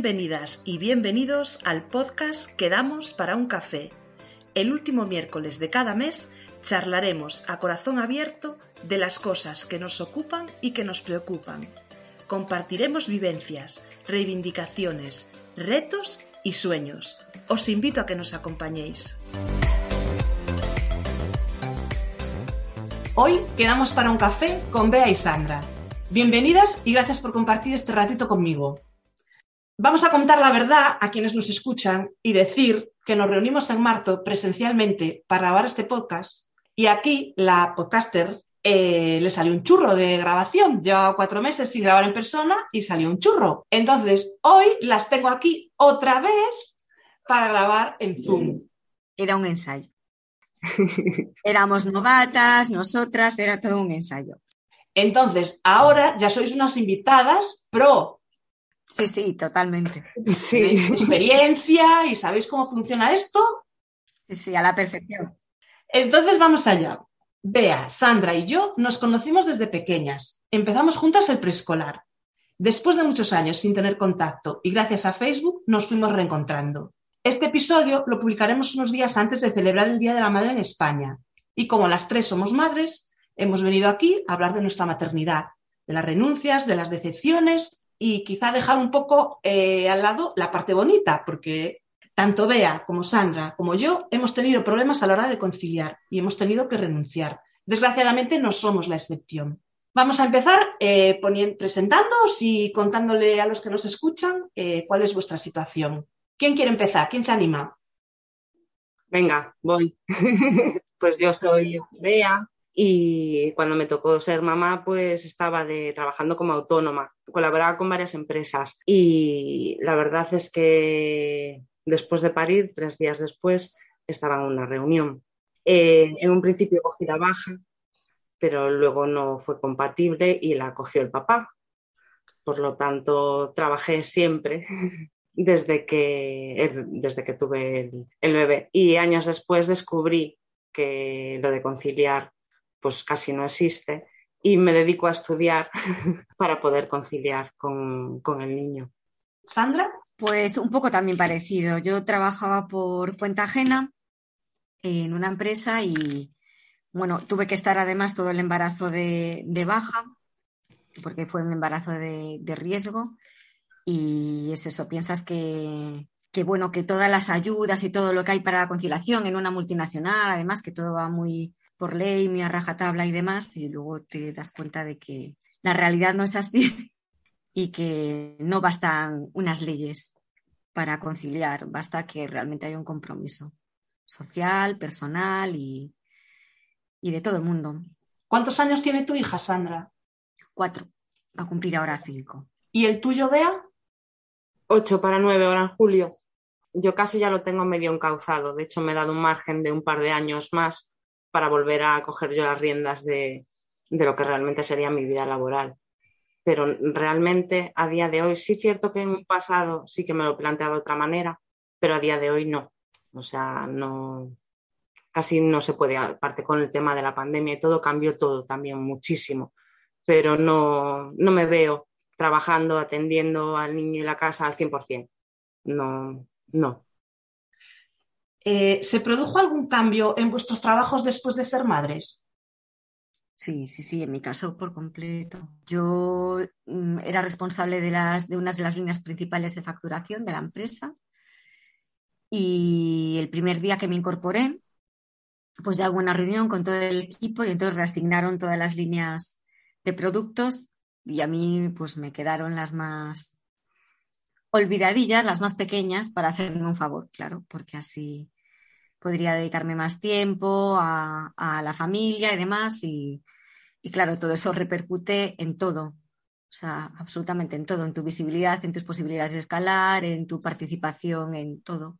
Bienvenidas y bienvenidos al podcast Quedamos para un café. El último miércoles de cada mes charlaremos a corazón abierto de las cosas que nos ocupan y que nos preocupan. Compartiremos vivencias, reivindicaciones, retos y sueños. Os invito a que nos acompañéis. Hoy quedamos para un café con Bea y Sandra. Bienvenidas y gracias por compartir este ratito conmigo. Vamos a contar la verdad a quienes nos escuchan y decir que nos reunimos en marzo presencialmente para grabar este podcast y aquí la podcaster eh, le salió un churro de grabación. Llevaba cuatro meses sin grabar en persona y salió un churro. Entonces, hoy las tengo aquí otra vez para grabar en Zoom. Era un ensayo. Éramos novatas, nosotras, era todo un ensayo. Entonces, ahora ya sois unas invitadas pro Sí, sí, totalmente. Sí. experiencia y sabéis cómo funciona esto. Sí, sí, a la perfección. Entonces vamos allá. Bea, Sandra y yo nos conocimos desde pequeñas. Empezamos juntas el preescolar. Después de muchos años sin tener contacto y gracias a Facebook nos fuimos reencontrando. Este episodio lo publicaremos unos días antes de celebrar el Día de la Madre en España. Y como las tres somos madres, hemos venido aquí a hablar de nuestra maternidad, de las renuncias, de las decepciones y quizá dejar un poco eh, al lado la parte bonita, porque tanto Bea como Sandra como yo hemos tenido problemas a la hora de conciliar y hemos tenido que renunciar. Desgraciadamente no somos la excepción. Vamos a empezar eh, presentándoos y contándole a los que nos escuchan eh, cuál es vuestra situación. ¿Quién quiere empezar? ¿Quién se anima? Venga, voy. pues yo soy Bea, y cuando me tocó ser mamá, pues estaba de, trabajando como autónoma, colaboraba con varias empresas y la verdad es que después de parir, tres días después, estaba en una reunión. Eh, en un principio cogí la baja, pero luego no fue compatible y la cogió el papá. Por lo tanto, trabajé siempre desde que, desde que tuve el, el bebé. Y años después descubrí que lo de conciliar pues casi no existe y me dedico a estudiar para poder conciliar con, el niño. Sandra. Pues un poco también parecido. Yo trabajaba por cuenta ajena en una empresa y, bueno, tuve que estar además todo el embarazo de, baja, porque fue un embarazo de, riesgo. Y es eso, piensas que, que, bueno, que todas las ayudas y todo lo que hay para la conciliación en una multinacional, además que todo va muy, por ley, mi rajatabla y demás, y luego te das cuenta de que la realidad no es así y que no bastan unas leyes para conciliar, basta que realmente haya un compromiso social, personal y, y de todo el mundo. ¿Cuántos años tiene tu hija, Sandra? Cuatro, va a cumplir ahora cinco. ¿Y el tuyo, Bea? Ocho para nueve ahora en julio. Yo casi ya lo tengo medio encauzado. De hecho, me he dado un margen de un par de años más para volver a coger yo las riendas de, lo que realmente sería mi vida laboral. Pero realmente a día de hoy sí es cierto que en un pasado sí que me lo planteaba de otra manera, pero a día de hoy no. O sea, no, casi no se puede, aparte con el tema de la pandemia y todo, cambió todo también muchísimo. Pero no, no me veo trabajando, atendiendo al niño y la casa al 100%. No, no. Eh, ¿Se produjo algún cambio en vuestros trabajos después de ser madres? Sí, sí, sí, en mi caso por completo. Yo mm, era responsable de, las, de unas de las líneas principales de facturación de la empresa y el primer día que me incorporé, pues ya hubo una reunión con todo el equipo y entonces reasignaron todas las líneas de productos y a mí pues me quedaron las más olvidadillas, las más pequeñas, para hacerme un favor, claro, porque así podría dedicarme más tiempo a, la familia y demás. Y, y, claro, todo eso repercute en todo. O sea, absolutamente en todo, en tu visibilidad, en tus posibilidades de escalar, en tu participación, en todo.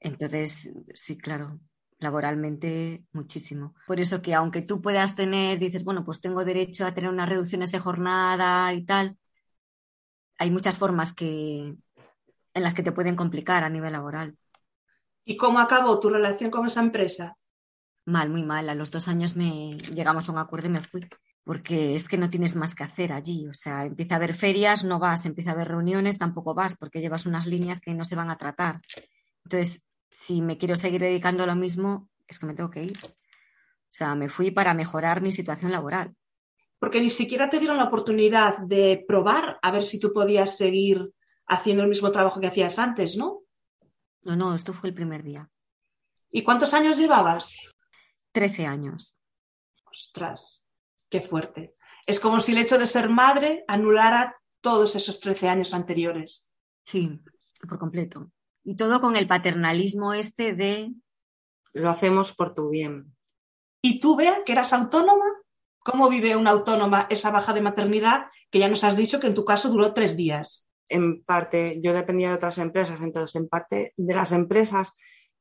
Entonces, sí, claro, laboralmente muchísimo. Por eso que aunque tú puedas tener, dices, bueno, pues tengo derecho a tener unas reducciones de jornada y tal, hay muchas formas que, en las que te pueden complicar a nivel laboral. ¿Y cómo acabó tu relación con esa empresa? Mal, muy mal. A los dos años me llegamos a un acuerdo y me fui. Porque es que no tienes más que hacer allí. O sea, empieza a haber ferias, no vas, empieza a haber reuniones, tampoco vas, porque llevas unas líneas que no se van a tratar. Entonces, si me quiero seguir dedicando a lo mismo, es que me tengo que ir. O sea, me fui para mejorar mi situación laboral. Porque ni siquiera te dieron la oportunidad de probar a ver si tú podías seguir haciendo el mismo trabajo que hacías antes, ¿no? No, no, esto fue el primer día. ¿Y cuántos años llevabas? Trece años. Ostras, qué fuerte. Es como si el hecho de ser madre anulara todos esos trece años anteriores. Sí, por completo. Y todo con el paternalismo este de... Lo hacemos por tu bien. ¿Y tú, Bea, que eras autónoma? ¿Cómo vive una autónoma esa baja de maternidad que ya nos has dicho que en tu caso duró tres días? En parte, yo dependía de otras empresas, entonces en parte de las empresas,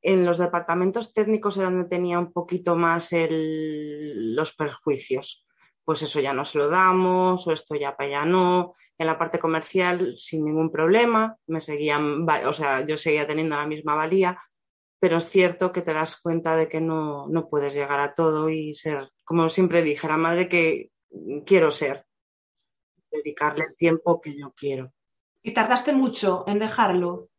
en los departamentos técnicos era donde tenía un poquito más los perjuicios pues eso ya no se lo damos o esto ya para allá no. En la parte comercial sin ningún problema, me seguían, o sea, yo seguía teniendo la misma valía, pero es cierto que te das cuenta de que no, no puedes llegar a todo y ser, como siempre dije, la madre que quiero ser, dedicarle el tiempo que yo quiero. ¿Y tardaste mucho en dejarlo?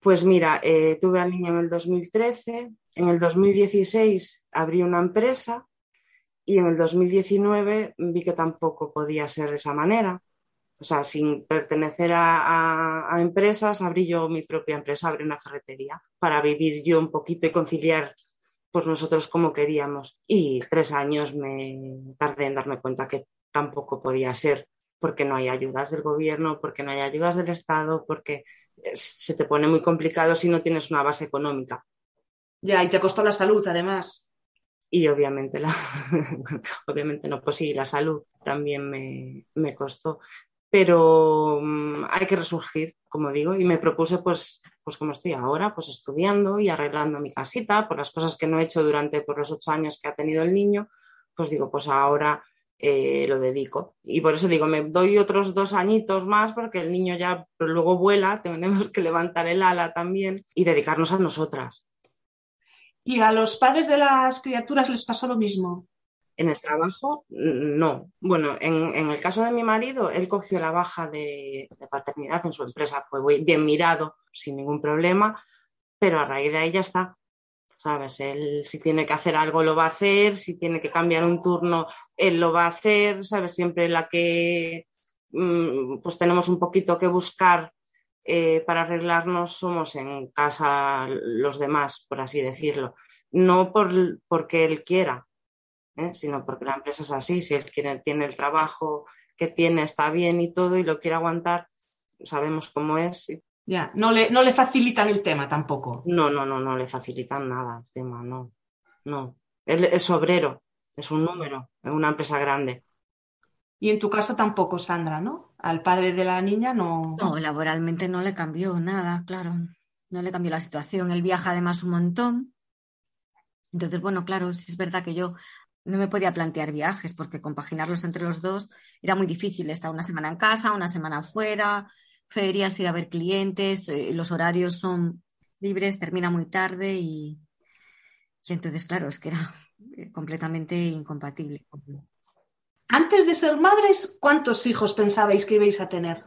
Pues mira, eh, tuve al niño en el 2013, en el 2016 abrí una empresa y en el 2019 vi que tampoco podía ser de esa manera. O sea, sin pertenecer a, empresas, abrí yo mi propia empresa, abrí una ferretería para vivir yo un poquito y conciliar pues nosotros como queríamos. Y tres años me tardé en darme cuenta que tampoco podía ser porque no hay ayudas del gobierno, porque no hay ayudas del Estado, porque se te pone muy complicado si no tienes una base económica. Ya, y te costó la salud además y obviamente, la, obviamente no, pues sí, la salud también me, me costó. Pero mm, hay que resurgir, como digo, y me propuse, pues, pues como estoy ahora, pues estudiando y arreglando mi casita, por las cosas que no he hecho durante por los ocho años que ha tenido el niño, pues digo, pues ahora eh, lo dedico. Y por eso digo, me doy otros dos añitos más porque el niño ya luego vuela, tenemos que levantar el ala también y dedicarnos a nosotras. ¿Y a los padres de las criaturas les pasó lo mismo? En el trabajo, no. Bueno, en, el caso de mi marido, él cogió la baja de, paternidad en su empresa, fue bien mirado, sin ningún problema, pero a raíz de ahí ya está. ¿Sabes? Él si tiene que hacer algo lo va a hacer, si tiene que cambiar un turno, él lo va a hacer, ¿sabes? Siempre la que mm, pues tenemos un poquito que buscar eh, para arreglarnos somos en casa los demás, por así decirlo. No por, porque él quiera, ¿eh? sino porque la empresa es así. Si él tiene el trabajo que tiene, está bien y todo, y lo quiere aguantar, sabemos cómo es. Ya, no le, no le facilitan el tema tampoco. No, no, no, no le facilitan nada el tema, no. No. Él es obrero, es un número en una empresa grande. Y en tu caso tampoco, Sandra, ¿no? Al padre de la niña no. No, laboralmente no le cambió nada, claro. No le cambió la situación. Él viaja además un montón. Entonces, bueno, claro, sí es verdad que yo no me podía plantear viajes porque compaginarlos entre los dos era muy difícil. Estar una semana en casa, una semana fuera, ferias, ir a ver clientes, eh, los horarios son libres, termina muy tarde y, y entonces, claro, es que era completamente incompatible. Antes de ser madres, ¿cuántos hijos pensabais que ibais a tener?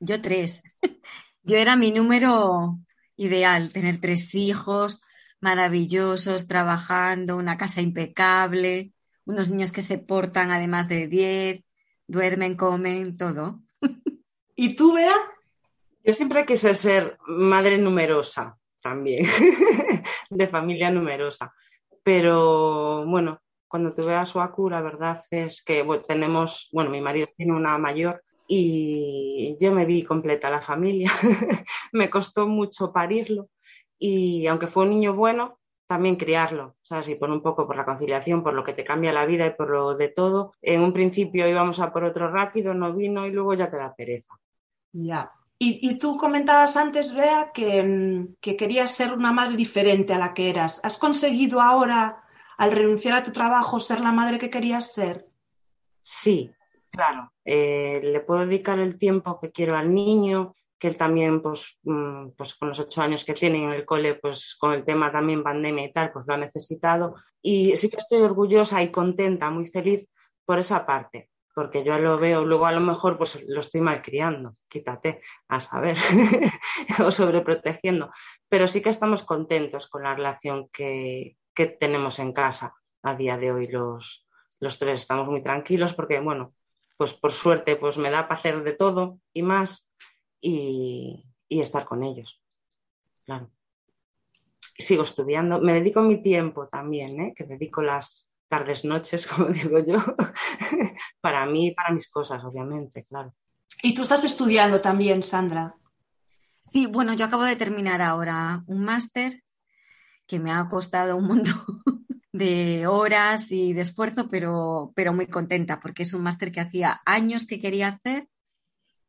Yo tres. Yo era mi número ideal, tener tres hijos maravillosos, trabajando, una casa impecable, unos niños que se portan además de diez, duermen, comen, todo. ¿Y tú, Bea? Yo siempre quise ser madre numerosa también, de familia numerosa. Pero bueno, cuando tuve a Suaku, la verdad es que tenemos, bueno, mi marido tiene una mayor y yo me vi completa la familia. me costó mucho parirlo y aunque fue un niño bueno, también criarlo, ¿sabes? Y por un poco por la conciliación, por lo que te cambia la vida y por lo de todo. En un principio íbamos a por otro rápido, no vino y luego ya te da pereza. Ya. Y, tú comentabas antes, Bea, que, mm, que, querías ser una madre diferente a la que eras. ¿Has conseguido ahora, al renunciar a tu trabajo, ser la madre que querías ser? Sí, claro. Eh, le puedo dedicar el tiempo que quiero al niño, que él también, pues, mm, pues con los ocho años que tiene en el cole, pues con el tema también pandemia y tal, pues lo ha necesitado. Y sí que estoy orgullosa y contenta, muy feliz por esa parte, porque yo lo veo, luego a lo mejor pues lo estoy malcriando, quítate, a saber, o sobreprotegiendo, pero sí que estamos contentos con la relación que, que tenemos en casa a día de hoy los, los tres, estamos muy tranquilos porque, bueno, pues por suerte pues me da para hacer de todo y más y, estar con ellos. Claro. Sigo estudiando, me dedico mi tiempo también, ¿eh? que dedico las tardes, noches, como digo yo, para mí y para mis cosas, obviamente, claro. Y tú estás estudiando también, Sandra. Sí, bueno, yo acabo de terminar ahora un máster que me ha costado un montón de horas y de esfuerzo, pero, pero muy contenta porque es un máster que hacía años que quería hacer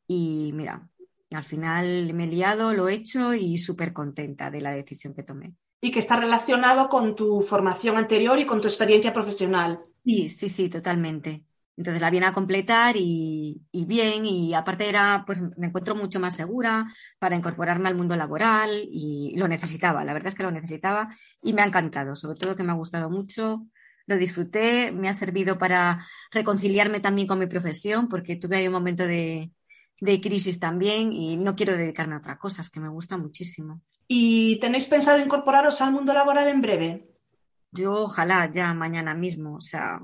y mira, al final me he liado, lo he hecho y súper contenta de la decisión que tomé. Y que está relacionado con tu formación anterior y con tu experiencia profesional. Sí, sí, sí, totalmente. Entonces la viene a completar y, bien, y aparte era, pues me encuentro mucho más segura para incorporarme al mundo laboral y lo necesitaba, la verdad es que lo necesitaba y me ha encantado, sobre todo que me ha gustado mucho, lo disfruté, me ha servido para reconciliarme también con mi profesión, porque tuve ahí un momento de, de crisis también y no quiero dedicarme a otras cosas, que me gusta muchísimo. ¿Y tenéis pensado incorporaros al mundo laboral en breve? Yo ojalá ya mañana mismo, o sea,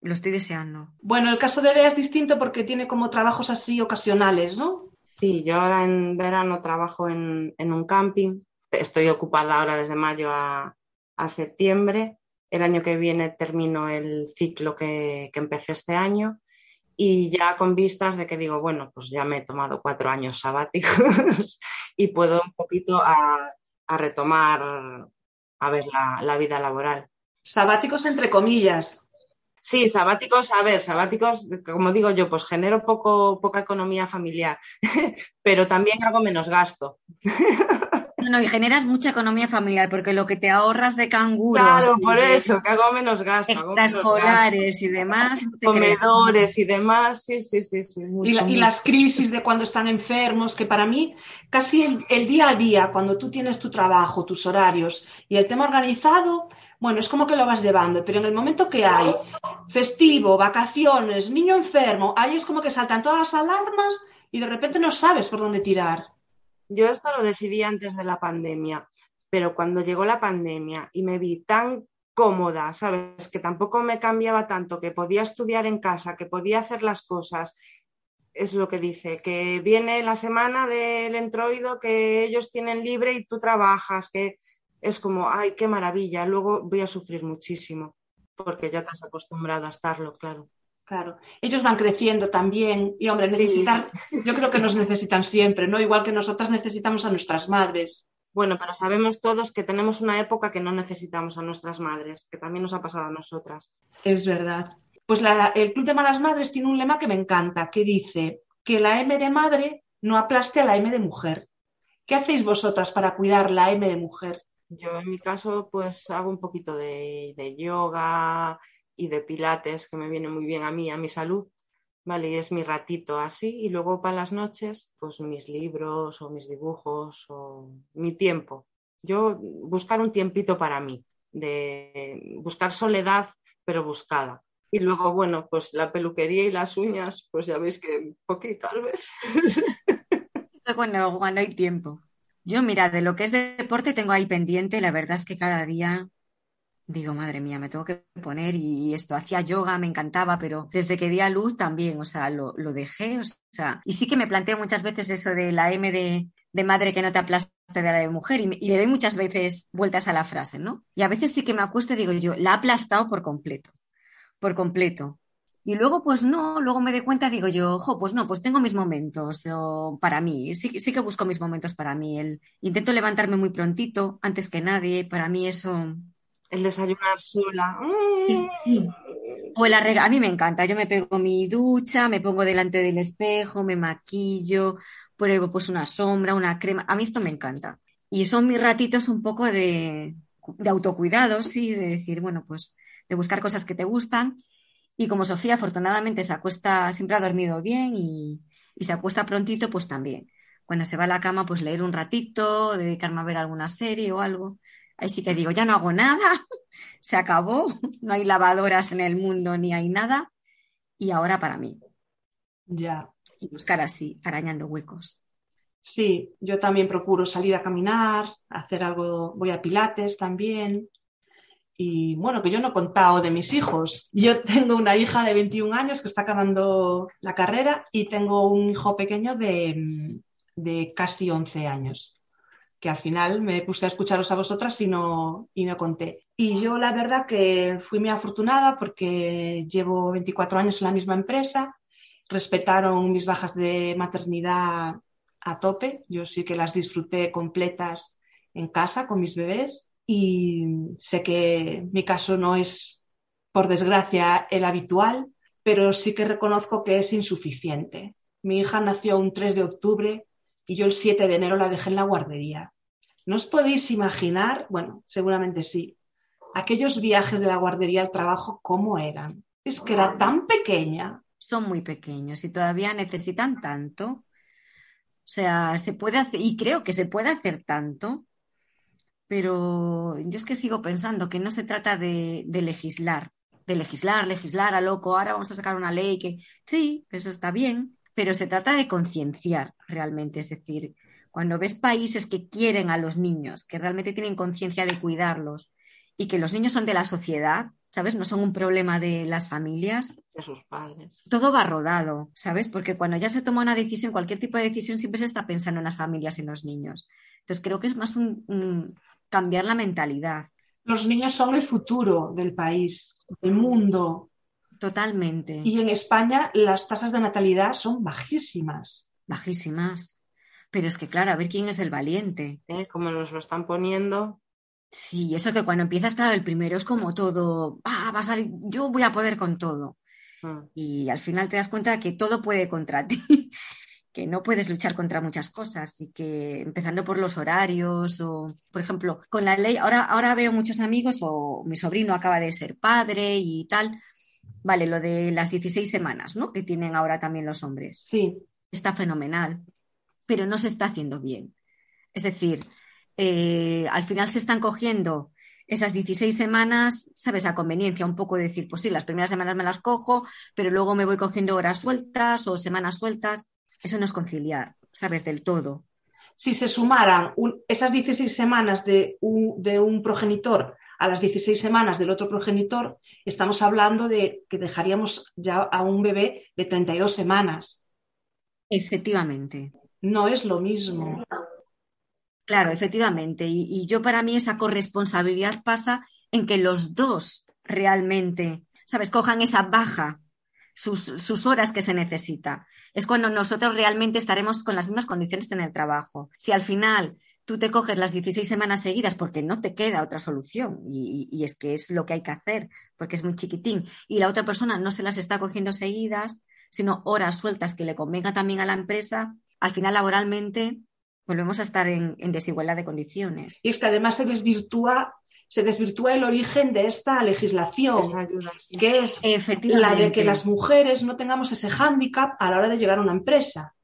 lo estoy deseando. Bueno, el caso de Bea es distinto porque tiene como trabajos así ocasionales, ¿no? Sí, yo ahora en verano trabajo en, un camping. Estoy ocupada ahora desde mayo a, septiembre. El año que viene termino el ciclo que, que empecé este año y ya con vistas de que digo, bueno, pues ya me he tomado cuatro años sabáticos y puedo un poquito a, retomar, a ver, la, vida laboral. Sabáticos entre comillas. Sí, sabáticos, a ver, sabáticos, como digo yo, pues genero poco, poca economía familiar, pero también hago menos gasto. No, y generas mucha economía familiar, porque lo que te ahorras de canguros. Claro, por eso, que hago menos gasto. Extraescolares y demás. Comedores y demás, sí, sí, sí. sí y, las crisis de cuando están enfermos, que para mí, casi el, día a día, cuando tú tienes tu trabajo, tus horarios y el tema organizado, bueno, es como que lo vas llevando, pero en el momento que hay festivo, vacaciones, niño enfermo, ahí es como que saltan todas las alarmas y de repente no sabes por dónde tirar. Yo esto lo decidí antes de la pandemia, pero cuando llegó la pandemia y me vi tan cómoda, ¿sabes? Que tampoco me cambiaba tanto, que podía estudiar en casa, que podía hacer las cosas. Es lo que dice, que viene la semana del entroido que ellos tienen libre y tú trabajas, que es como, ay, qué maravilla, luego voy a sufrir muchísimo, porque ya te has acostumbrado a estarlo, claro. Claro, ellos van creciendo también y, hombre, necesitar, yo creo que nos necesitan siempre, ¿no? Igual que nosotras necesitamos a nuestras madres. Bueno, pero sabemos todos que tenemos una época que no necesitamos a nuestras madres, que también nos ha pasado a nosotras. Es verdad. Pues el Club de Malas Madres tiene un lema que me encanta, que dice que la M de madre no aplaste a la M de mujer. ¿Qué hacéis vosotras para cuidar la M de mujer? Yo en mi caso pues hago un poquito de, de yoga, y de pilates que me viene muy bien a mí, a mi salud, ¿vale? Y es mi ratito así y luego para las noches, pues mis libros o mis dibujos o mi tiempo. Yo buscar un tiempito para mí, de buscar soledad, pero buscada. Y luego, bueno, pues la peluquería y las uñas, pues ya veis que poquito tal vez. Cuando, cuando hay tiempo. Yo, mira, de lo que es deporte tengo ahí pendiente, la verdad es que cada día digo, madre mía, me tengo que poner y esto, hacía yoga, me encantaba, pero desde que di a luz también, o sea, lo, dejé, o sea, y sí que me planteo muchas veces eso de la M de, madre que no te aplaste de la de mujer y, le doy muchas veces vueltas a la frase, ¿no? Y a veces sí que me acuesto y digo yo, la ha aplastado por completo, por completo. Y luego, pues no, luego me doy cuenta, digo yo, ojo, pues no, pues tengo mis momentos para mí, sí, sí que busco mis momentos para mí. El, intento levantarme muy prontito, antes que nadie, para mí eso... El desayunar sola. Sí, O el arreglo, a mí me encanta, yo me pego mi ducha, me pongo delante del espejo, me maquillo, pruebo pues una sombra, una crema, a mí esto me encanta. Y son mis ratitos un poco de, de autocuidado, sí, de decir, bueno, pues de buscar cosas que te gustan y como Sofía afortunadamente se acuesta, siempre ha dormido bien y, se acuesta prontito, pues también. Cuando se va a la cama, pues leer un ratito, dedicarme a ver alguna serie o algo. Ahí sí que digo, ya no hago nada, se acabó, no hay lavadoras en el mundo ni hay nada. Y ahora para mí. Ya. Y buscar así, arañando huecos. Sí, yo también procuro salir a caminar, hacer algo, voy a pilates también. Y bueno, que yo no he contado de mis hijos. Yo tengo una hija de 21 años que está acabando la carrera y tengo un hijo pequeño de, casi 11 años, que al final me puse a escucharos a vosotras y no, y no conté. Y yo la verdad que fui muy afortunada porque llevo 24 años en la misma empresa, respetaron mis bajas de maternidad a tope, yo sí que las disfruté completas en casa con mis bebés y sé que mi caso no es, por desgracia, el habitual, pero sí que reconozco que es insuficiente. Mi hija nació un 3 de octubre y yo el 7 de enero la dejé en la guardería. ¿No os podéis imaginar? Bueno, seguramente sí. Aquellos viajes de la guardería al trabajo, ¿cómo eran? Es que era tan pequeña. Son muy pequeños y todavía necesitan tanto. O sea, se puede hacer, y creo que se puede hacer tanto pero yo es que sigo pensando que no se trata de, legislar, de legislar, legislar a loco, ahora vamos a sacar una ley que sí, eso está bien, pero se trata de concienciar realmente, es decir, cuando ves países que quieren a los niños, que realmente tienen conciencia de cuidarlos y que los niños son de la sociedad, ¿sabes? No son un problema de las familias. De sus padres. Todo va rodado, ¿sabes? Porque cuando ya se toma una decisión, cualquier tipo de decisión, siempre se está pensando en las familias y en los niños. Entonces creo que es más un, cambiar la mentalidad. Los niños son el futuro del país, del mundo. Totalmente. Y en España las tasas de natalidad son bajísimas. Bajísimas. Pero es que, claro, a ver quién es el valiente. ¿Eh? Como nos lo están poniendo. Sí, eso que cuando empiezas, claro, el primero es como todo, ah, va a salir, yo voy a poder con todo. Mm. Y al final te das cuenta de que todo puede contra ti que no puedes luchar contra muchas cosas y que empezando por los horarios o, por ejemplo, con la ley, ahora, ahora veo muchos amigos o mi sobrino acaba de ser padre y tal, vale, lo de las 16 semanas, ¿no? Que tienen ahora también los hombres. Sí. Está fenomenal, pero no se está haciendo bien. Es decir, eh, al final se están cogiendo esas 16 semanas, ¿sabes? A conveniencia, un poco decir, pues sí, las primeras semanas me las cojo, pero luego me voy cogiendo horas sueltas o semanas sueltas. Eso no es conciliar, ¿sabes? Del todo. Si se sumaran esas 16 semanas de un, progenitor a las 16 semanas del otro progenitor, estamos hablando de que dejaríamos ya a un bebé de 32 semanas. Efectivamente. No es lo mismo. Claro, efectivamente. Y, yo para mí esa corresponsabilidad pasa en que los dos realmente, ¿sabes?, cojan esa baja, sus, sus horas que se necesita es cuando nosotros realmente estaremos con las mismas condiciones en el trabajo. Si al final tú te coges las 16 semanas seguidas porque no te queda otra solución y, es que es lo que hay que hacer porque es muy chiquitín y la otra persona no se las está cogiendo seguidas, sino horas sueltas que le convenga también a la empresa, al final laboralmente volvemos a estar en, en desigualdad de condiciones. Y es que además se desvirtúa se desvirtúa el origen de esta legislación, que es la de que las mujeres no tengamos ese hándicap a la hora de llegar a una empresa.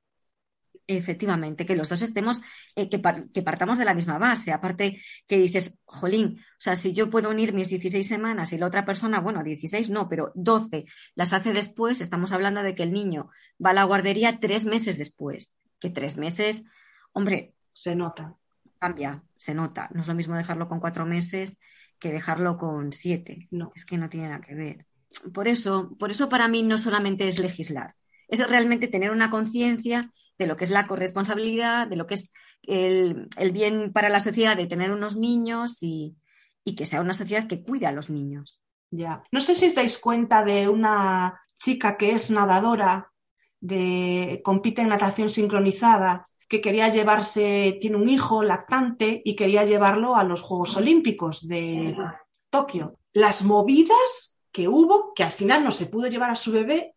Efectivamente, que los dos estemos, eh, que, partamos de la misma base. Aparte que dices, jolín, o sea, si yo puedo unir mis 16 semanas y la otra persona, bueno, 16 no, pero 12 las hace después, estamos hablando de que el niño va a la guardería tres meses después. Que tres meses, hombre. Se nota cambia, se nota. No es lo mismo dejarlo con cuatro meses que dejarlo con siete. No, es que no tiene nada que ver. Por eso, por eso para mí no solamente es legislar, es realmente tener una conciencia de lo que es la corresponsabilidad, de lo que es el, bien para la sociedad de tener unos niños y, y que sea una sociedad que cuide a los niños. Ya. No sé si os dais cuenta de una chica que es nadadora, de, compite en natación sincronizada, que quería llevarse, tiene un hijo lactante y quería llevarlo a los Juegos Olímpicos de Tokio. Las movidas que hubo, que al final no se pudo llevar a su bebé,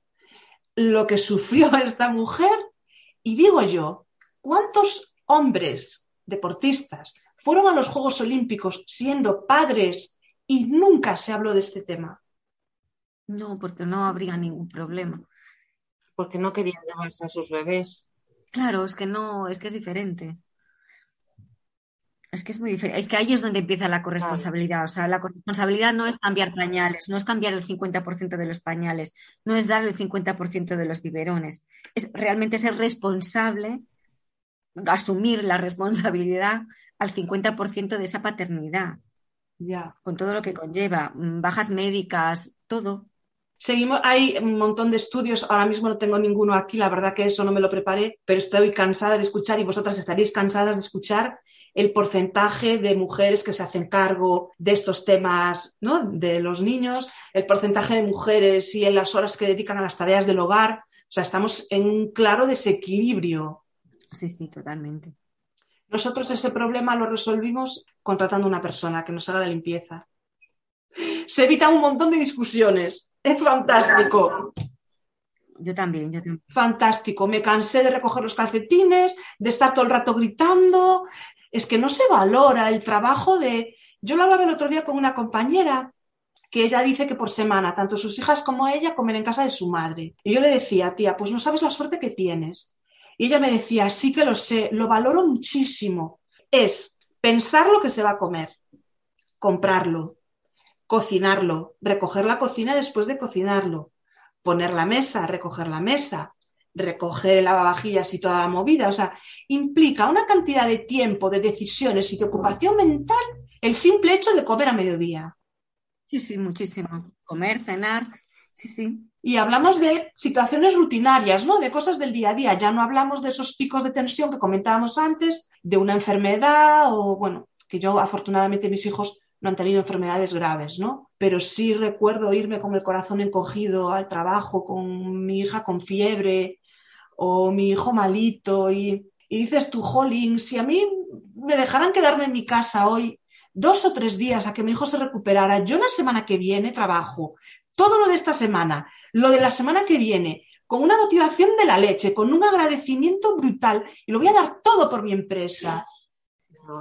lo que sufrió esta mujer, y digo yo, ¿cuántos hombres deportistas fueron a los Juegos Olímpicos siendo padres y nunca se habló de este tema? No, porque no habría ningún problema. Porque no querían llevarse a sus bebés. Claro, es que no, es que es diferente. Es que es muy diferente. Es que ahí es donde empieza la corresponsabilidad. O sea, la corresponsabilidad no es cambiar pañales, no es cambiar el 50% de los pañales, no es dar el 50% de los biberones. Es realmente ser responsable, asumir la responsabilidad al 50% de esa paternidad. Ya. Con todo lo que conlleva, mm, bajas médicas, todo. Seguimos, hay un montón de estudios, ahora mismo no tengo ninguno aquí, la verdad que eso no me lo preparé, pero estoy cansada de escuchar y vosotras estaréis cansadas de escuchar el porcentaje de mujeres que se hacen cargo de estos temas, ¿no? De los niños, el porcentaje de mujeres y en las horas que dedican a las tareas del hogar. O sea, estamos en un claro desequilibrio. Sí, sí, totalmente. Nosotros ese problema lo resolvimos contratando una persona que nos haga la limpieza. Se evitan un montón de discusiones. Es fantástico. Yo también, yo también. Fantástico. Me cansé de recoger los calcetines, de estar todo el rato gritando. Es que no se valora el trabajo de. Yo lo hablaba el otro día con una compañera que ella dice que por semana, tanto sus hijas como ella comen en casa de su madre. Y yo le decía, tía, pues no sabes la suerte que tienes. Y ella me decía, sí que lo sé, lo valoro muchísimo. Es pensar lo que se va a comer, comprarlo, cocinarlo, recoger la cocina después de cocinarlo, poner la mesa, recoger la mesa, recoger el lavavajillas y toda la movida. O sea, implica una cantidad de tiempo, de decisiones y de ocupación mental el simple hecho de comer a mediodía. Sí, sí, muchísimo. Comer, cenar, sí, sí. Y hablamos de situaciones rutinarias, ¿no? De cosas del día a día. Ya no hablamos de esos picos de tensión que comentábamos antes, de una enfermedad o, bueno, que yo afortunadamente mis hijos no han tenido enfermedades graves, ¿no? Pero sí recuerdo irme con el corazón encogido al trabajo, con mi hija con fiebre o mi hijo malito y, dices tú, jolín, si a mí me dejaran quedarme en mi casa hoy dos o tres días a que mi hijo se recuperara, yo la semana que viene trabajo todo lo de esta semana, lo de la semana que viene, con una motivación de la leche, con un agradecimiento brutal y lo voy a dar todo por mi empresa.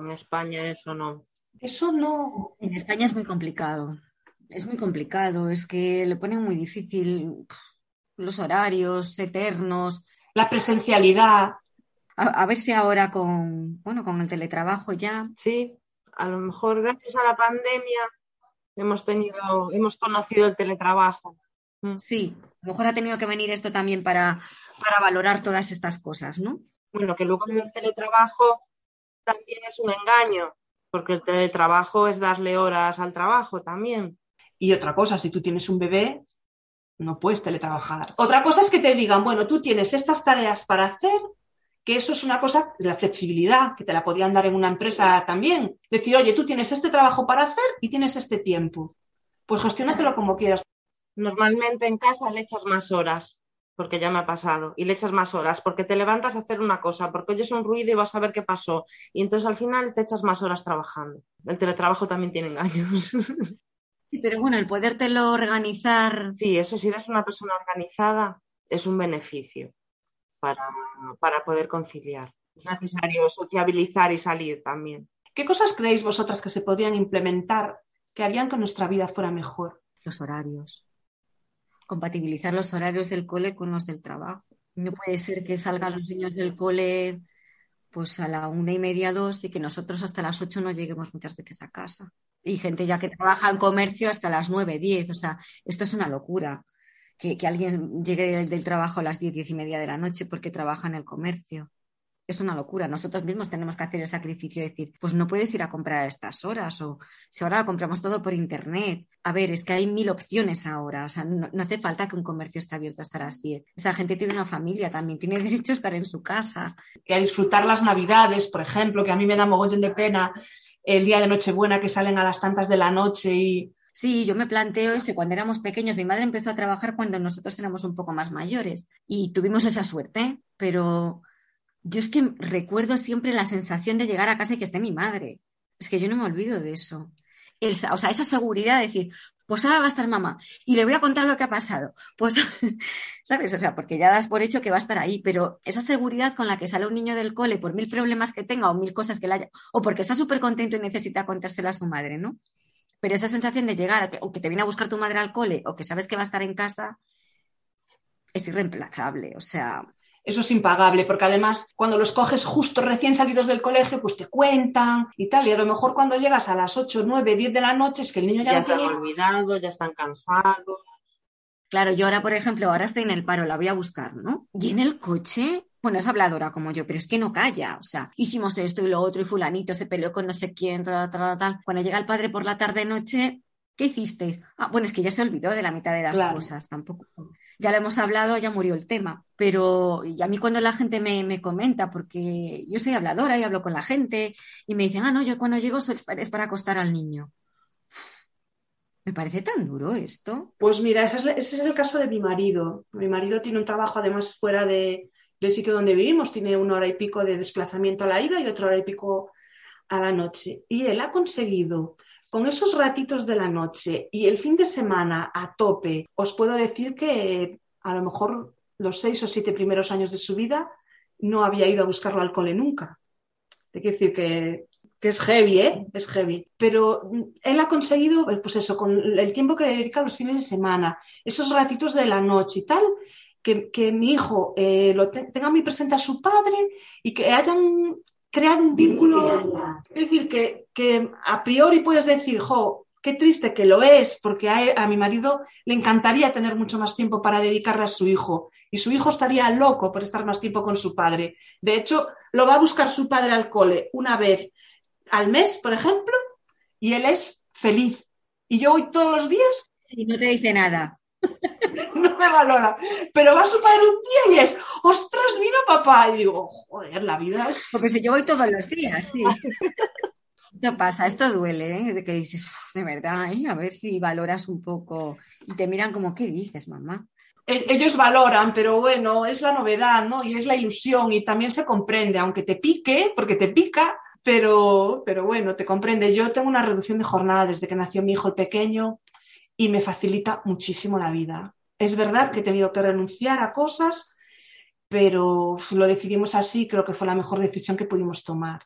en España eso no. Eso no. En España es muy complicado. Es muy complicado. Es que le ponen muy difícil los horarios eternos. La presencialidad. A, ver si ahora con, bueno, con el teletrabajo ya. Sí, a lo mejor gracias a la pandemia hemos tenido, hemos conocido el teletrabajo. Mm. Sí, a lo mejor ha tenido que venir esto también para, para valorar todas estas cosas, ¿no? Bueno, que luego el teletrabajo también es un engaño, porque el teletrabajo es darle horas al trabajo también. Y otra cosa, si tú tienes un bebé, no puedes teletrabajar. Otra cosa es que te digan, bueno, tú tienes estas tareas para hacer, que eso es una cosa de la flexibilidad, que te la podían dar en una empresa también. Decir, oye, tú tienes este trabajo para hacer y tienes este tiempo. Pues gestiónatelo como quieras. Normalmente en casa le echas más horas, porque ya me ha pasado, y le echas más horas, porque te levantas a hacer una cosa, porque oyes un ruido y vas a ver qué pasó. Y entonces al final te echas más horas trabajando. El teletrabajo también tiene engaños. Pero bueno, el podértelo organizar. Sí, eso si eres una persona organizada es un beneficio para, para poder conciliar. Es necesario sociabilizar y salir también. ¿Qué cosas creéis vosotras que se podrían implementar que harían que nuestra vida fuera mejor? Los horarios. Compatibilizar los horarios del cole con los del trabajo. No puede ser que salgan los niños del cole pues a la una y media, dos, y que nosotros hasta las ocho no lleguemos muchas veces a casa. Y gente ya que trabaja en comercio hasta las nueve, diez. O sea, esto es una locura. Que, alguien llegue del, trabajo a las diez, diez y media de la noche porque trabaja en el comercio. Es una locura. Nosotros mismos tenemos que hacer el sacrificio de decir, pues no puedes ir a comprar a estas horas o si ahora compramos todo por internet. A ver, es que hay mil opciones ahora. O sea, no, hace falta que un comercio esté abierto hasta las diez. Esa gente tiene una familia también, tiene derecho a estar en su casa. Que a disfrutar las navidades, por ejemplo, que a mí me da mogollón de pena el día de Nochebuena que salen a las tantas de la noche y Sí, yo me planteo esto cuando éramos pequeños. Mi madre empezó a trabajar cuando nosotros éramos un poco más mayores y tuvimos esa suerte, pero yo es que recuerdo siempre la sensación de llegar a casa y que esté mi madre. Es que yo no me olvido de eso. o sea, esa seguridad de decir, pues ahora va a estar mamá y le voy a contar lo que ha pasado. Pues, ¿sabes? O sea, porque ya das por hecho que va a estar ahí, pero esa seguridad con la que sale un niño del cole por mil problemas que tenga o mil cosas que le haya, o porque está súper contento y necesita contársela a su madre, ¿no? Pero esa sensación de llegar, o que te viene a buscar tu madre al cole, o que sabes que va a estar en casa, es irreemplazable. O sea, eso es impagable, porque además cuando los coges justo recién salidos del colegio, pues te cuentan y tal, y a lo mejor cuando llegas a las 8, 9, 10 de la noche es que el niño ya, ya se han olvidado, ya están cansados. Claro, yo ahora, por ejemplo, ahora estoy en el paro, la voy a buscar, ¿no? Y en el coche, bueno, es habladora como yo, pero es que no calla. O sea, hicimos esto y lo otro y fulanito se peleó con no sé quién, tal, tal, tal. Cuando llega el padre por la tarde-noche, ¿qué hicisteis? Ah, bueno, es que ya se olvidó de la mitad de las cosas, tampoco ya lo hemos hablado, ya murió el tema. Pero y a mí cuando la gente me, comenta, porque yo soy habladora y hablo con la gente, y me dicen, ah, no, yo cuando llego es para acostar al niño. Me parece tan duro esto. Pues mira, ese es, el caso de mi marido. Mi marido tiene un trabajo además fuera de, del sitio donde vivimos, tiene una hora y pico de desplazamiento a la ida y otra hora y pico a la noche. Y él ha conseguido con esos ratitos de la noche y el fin de semana a tope, os puedo decir que a lo mejor los seis o siete primeros años de su vida no había ido a buscarlo al cole nunca. Hay que decir que, es heavy, ¿eh? Es heavy. Pero él ha conseguido, pues eso, con el tiempo que dedica a los fines de semana, esos ratitos de la noche y tal, que, mi hijo eh, lo tenga muy presente a su padre y que hayan creado un vínculo. Es decir, que, que, a priori puedes decir, jo, qué triste que lo es, porque a, mi marido le encantaría tener mucho más tiempo para dedicarle a su hijo. Y su hijo estaría loco por estar más tiempo con su padre. De hecho, lo va a buscar su padre al cole una vez al mes, por ejemplo, y él es feliz. Y yo voy todos los días. Y no te dice nada. no me valora. Pero va su padre un día y es, ostras, vino papá. Y digo, joder, la vida es. Porque si yo voy todos los días, sí. Esto pasa, esto duele, ¿eh? de que dices, de verdad, ¿eh? a ver si valoras un poco. Y te miran como, ¿qué dices, mamá? E-, ellos valoran, pero bueno, es la novedad, ¿no? Y es la ilusión y también se comprende, aunque te pique, porque te pica, pero, pero bueno, te comprende. Yo tengo una reducción de jornada desde que nació mi hijo el pequeño y me facilita muchísimo la vida. Es verdad que he tenido que renunciar a cosas, pero lo decidimos así, creo que fue la mejor decisión que pudimos tomar.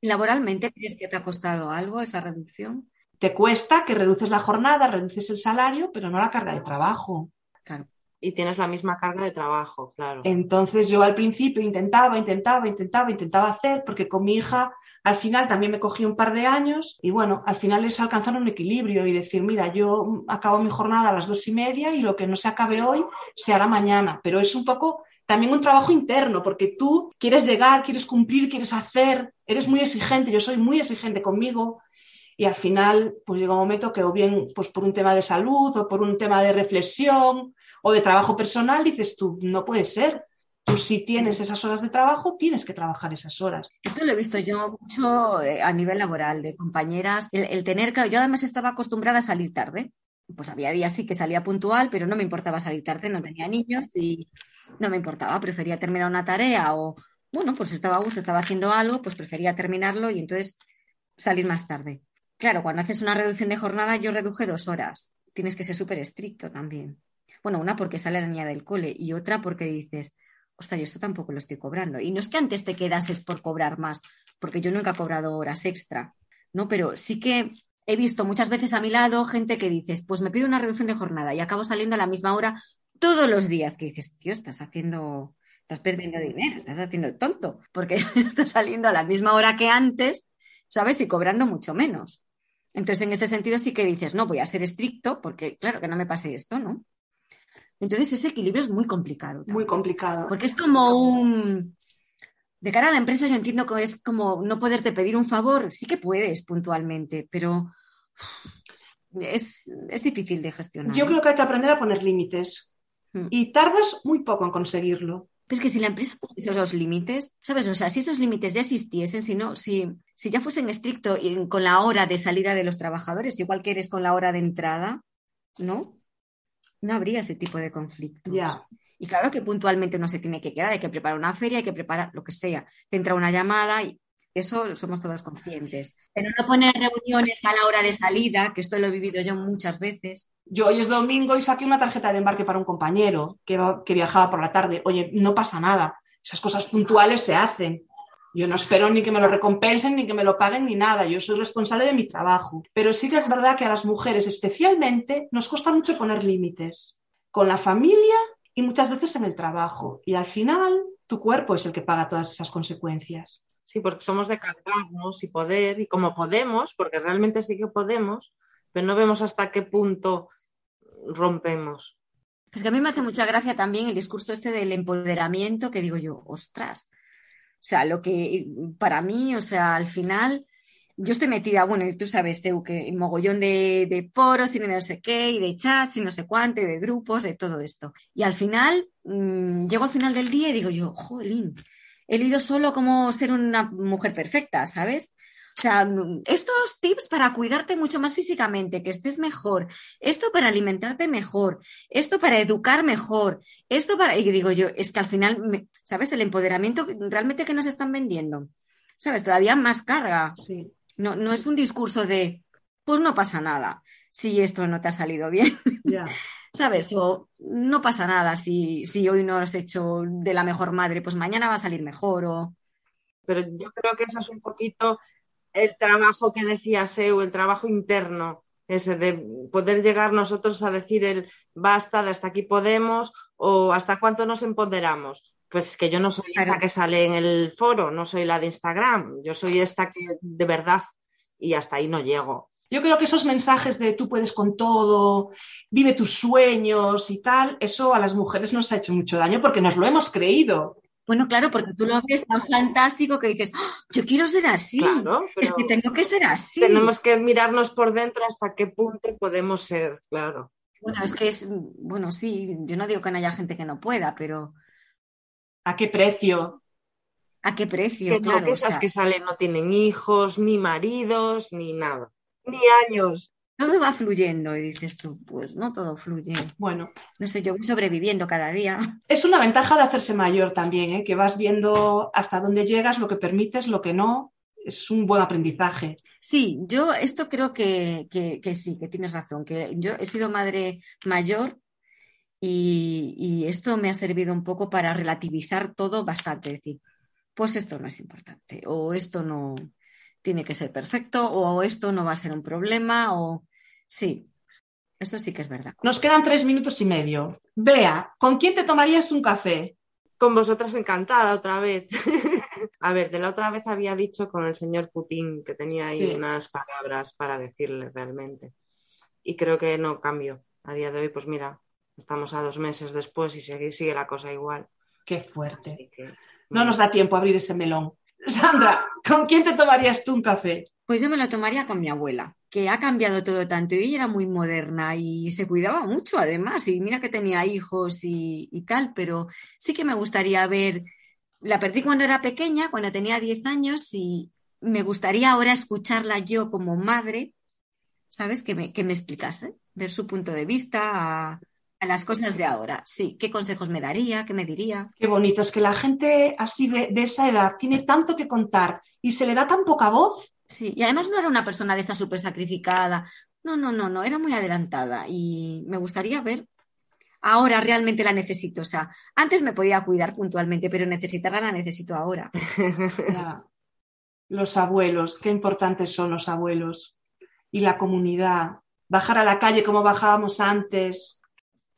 ¿Laboralmente crees que te ha costado algo esa reducción? Te cuesta que reduces la jornada, reduces el salario, pero no la carga de trabajo. Claro. Y tienes la misma carga de trabajo, claro. Entonces yo al principio intentaba, intentaba, intentaba, intentaba hacer, porque con mi hija al final también me cogí un par de años y bueno, al final es alcanzar un equilibrio y decir, mira, yo acabo mi jornada a las dos y media y lo que no se acabe hoy se hará mañana. Pero es un poco también un trabajo interno, porque tú quieres llegar, quieres cumplir, quieres hacer, eres muy exigente, yo soy muy exigente conmigo y al final pues llega un momento que o bien pues por un tema de salud o por un tema de reflexión o de trabajo personal dices tú, no puede ser, tú si tienes esas horas de trabajo, tienes que trabajar esas horas. Esto lo he visto yo mucho eh, a nivel laboral, de compañeras, el, tener que, yo además estaba acostumbrada a salir tarde, pues había días sí que salía puntual, pero no me importaba salir tarde, no tenía niños y no me importaba, prefería terminar una tarea o, bueno, pues estaba a gusto, estaba haciendo algo, pues prefería terminarlo y entonces salir más tarde. Claro, cuando haces una reducción de jornada yo reduje dos horas, tienes que ser súper estricto también. Bueno, una porque sale la niña del cole y otra porque dices, ostras, yo esto tampoco lo estoy cobrando. Y no es que antes te quedases por cobrar más, porque yo nunca he cobrado horas extra, ¿no? Pero sí que he visto muchas veces a mi lado gente que dices, pues me pido una reducción de jornada y acabo saliendo a la misma hora todos los días, que dices, tío, estás haciendo, estás perdiendo dinero, estás haciendo tonto, porque estás saliendo a la misma hora que antes, ¿sabes? Y cobrando mucho menos. Entonces, en este sentido sí que dices, no, voy a ser estricto, porque claro que no me pase esto, ¿no? Entonces ese equilibrio es muy complicado. Muy complicado. Porque es como un... De cara a la empresa yo entiendo que es como no poderte pedir un favor, sí que puedes puntualmente, pero es, difícil de gestionar. Yo creo que hay que aprender a poner límites hmm. y tardas muy poco en conseguirlo. Pero es que si la empresa pusiese esos límites, ¿sabes? O sea, si esos límites ya existiesen, si no, si, si ya fuesen estricto con la hora de salida de los trabajadores, igual que eres con la hora de entrada, ¿no? No habría ese tipo de conflictos. Y claro que puntualmente uno se tiene que quedar, hay que preparar una feria, hay que preparar lo que sea. Te entra una llamada y eso somos todos conscientes. Pero no poner reuniones a la hora de salida, que esto lo he vivido yo muchas veces. Yo hoy es domingo y saqué una tarjeta de embarque para un compañero que, que viajaba por la tarde. Oye, no pasa nada. Esas cosas puntuales se hacen. Yo no espero ni que me lo recompensen, ni que me lo paguen, ni nada. Yo soy responsable de mi trabajo. Pero sí que es verdad que a las mujeres especialmente nos cuesta mucho poner límites con la familia y muchas veces en el trabajo. Y al final tu cuerpo es el que paga todas esas consecuencias. Sí, porque somos de cargarnos y poder, y como podemos, porque realmente sí que podemos, pero no vemos hasta qué punto rompemos. Es que a mí me hace mucha gracia también el discurso este del empoderamiento, que digo yo, ostras. O sea, lo que para mí, o sea, al final, yo estoy metida, bueno, y tú sabes, Teu, que mogollón de, de foros y de no sé qué, y de chats y no sé cuánto, y de grupos, de todo esto. Y al final, mmm, llego al final del día y digo yo, jolín, he leído solo cómo ser una mujer perfecta, ¿sabes? O sea, estos tips para cuidarte mucho más físicamente, que estés mejor, esto para alimentarte mejor, esto para educar mejor, esto para... Y digo yo, es que al final, ¿sabes? El empoderamiento realmente que nos están vendiendo, ¿sabes? Todavía más carga. Sí. No, no es un discurso de, pues no pasa nada si esto no te ha salido bien. Ya. ¿Sabes? O no pasa nada si, si hoy no has hecho de la mejor madre, pues mañana va a salir mejor o... Pero yo creo que eso es un poquito el trabajo que decía Seu, el trabajo interno, ese de poder llegar nosotros a decir el basta, de hasta aquí podemos o hasta cuánto nos empoderamos. Pues que yo no soy esa que sale en el foro, no soy la de Instagram, yo soy esta que de verdad y hasta ahí no llego. Yo creo que esos mensajes de tú puedes con todo, vive tus sueños y tal, eso a las mujeres nos ha hecho mucho daño porque nos lo hemos creído. Bueno, claro, porque tú lo ves tan fantástico que dices, "Ah, yo quiero ser así, Claro, es pero que tengo que ser así. tenemos que mirarnos por dentro hasta qué punto podemos ser, claro. Bueno, es que es, bueno, sí, yo no digo que no haya gente que no pueda, pero ¿A qué precio? ¿a qué precio? Que no, Claro, que o esas sea, que salen no tienen hijos, ni maridos, ni nada, ni años. Todo va fluyendo y dices tú, pues no todo fluye. Bueno, No sé, yo voy sobreviviendo cada día. es una ventaja de hacerse mayor también, ¿eh? que vas viendo hasta dónde llegas, lo que permites, lo que no. Es un buen aprendizaje. Sí, yo esto creo que, que, que sí, que tienes razón, que yo he sido madre mayor y, y esto me ha servido un poco para relativizar todo bastante, decir, pues esto no es importante, o esto no tiene que ser perfecto, o esto no va a ser un problema, o sí, eso sí que es verdad. Nos quedan tres minutos y medio. Bea, ¿con quién te tomarías un café? Con vosotras encantada otra vez. A ver, de la otra vez había dicho con el señor Putin que tenía ahí Sí. unas palabras para decirle realmente. Y creo que no cambio. A día de hoy, pues mira, estamos a dos meses después y sigue, sigue la cosa igual. Qué fuerte. Que, No nos da tiempo a abrir ese melón. Sandra, ¿con quién te tomarías tú un café? Pues yo me lo tomaría con mi abuela, que ha cambiado todo tanto y ella era muy moderna y se cuidaba mucho además y mira que tenía hijos y, tal, pero sí que me gustaría ver, la perdí cuando era pequeña, cuando tenía 10 años y me gustaría ahora escucharla yo como madre, ¿sabes? Que me, que me explicase, ver su punto de vista a las cosas de ahora. Sí, qué consejos me daría, qué me diría. Qué bonito, es que la gente así de, de esa edad tiene tanto que contar y se le da tan poca voz. Sí, y además no era una persona de esta súper sacrificada. No, no, no, no, era muy adelantada y me gustaría ver. Ahora realmente la necesito. O sea, antes me podía cuidar puntualmente, pero necesitarla la necesito ahora. Los abuelos, qué importantes son los abuelos. Y la comunidad. Bajar a la calle como bajábamos antes.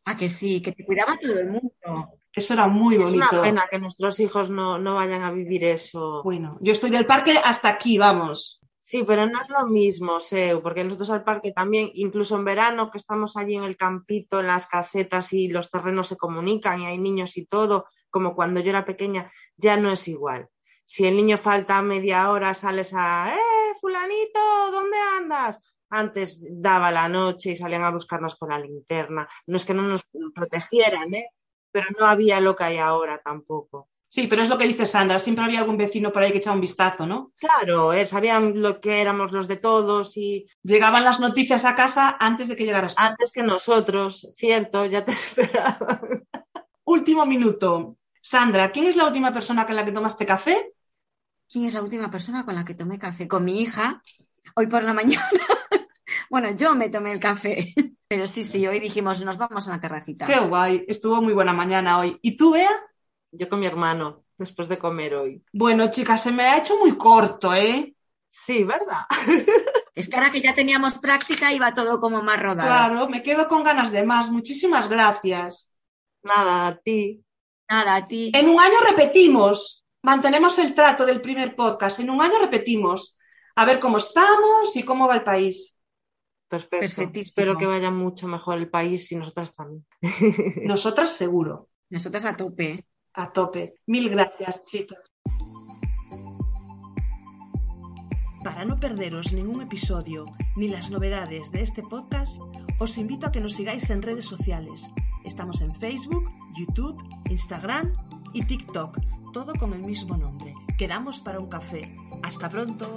Ah, que sí, que te cuidaba todo el mundo. Eso era muy es una bonito. pena que nuestros hijos no, no vayan a vivir eso. Bueno, yo estoy del parque hasta aquí, vamos. Sí, pero no es lo mismo, Seu, porque nosotros al parque también, incluso en verano, que estamos allí en el campito, en las casetas y los terrenos se comunican y hay niños y todo, como cuando yo era pequeña, ya no es igual. Si el niño falta media hora, sales a, ¡eh, fulanito, ¿dónde andas? Antes daba la noche y salían a buscarnos con la linterna. No es que no nos protegieran, ¿eh? pero no había lo que hay ahora tampoco. Sí, pero es lo que dice Sandra, siempre había algún vecino por ahí que echaba un vistazo, ¿no? Claro, eh, sabían lo que éramos los de todos y Llegaban las noticias a casa antes de que llegaras tú. antes que nosotros, cierto, ya te esperaba. Último minuto. Sandra, ¿quién es la última persona con la que tomaste café? ¿Quién es la última persona con la que tomé café? Con mi hija, hoy por la mañana. bueno, yo me tomé el café. Pero sí, sí, hoy dijimos, nos vamos a una terracita. Qué guay, estuvo muy buena mañana hoy. ¿Y tú, Bea? Yo con mi hermano, después de comer hoy. Bueno, chicas, se me ha hecho muy corto, ¿eh? Sí, ¿verdad? Es que ahora que ya teníamos práctica iba todo como más rodado. Claro, me quedo con ganas de más. Muchísimas gracias. Nada, a ti. Nada, a ti. En un año repetimos. Mantenemos el trato del primer podcast. En un año repetimos. A ver cómo estamos y cómo va el país. Perfecto. Perfectísimo. Espero que vaya mucho mejor el país y nosotras también. Nosotras seguro. Nosotras a tope. A tope. Mil gracias, chicas. Para no perderos ningún episodio ni las novedades de este podcast, os invito a que nos sigáis en redes sociales. Estamos en Facebook, YouTube, Instagram y TikTok, todo con el mismo nombre. Quedamos para un café. Hasta pronto.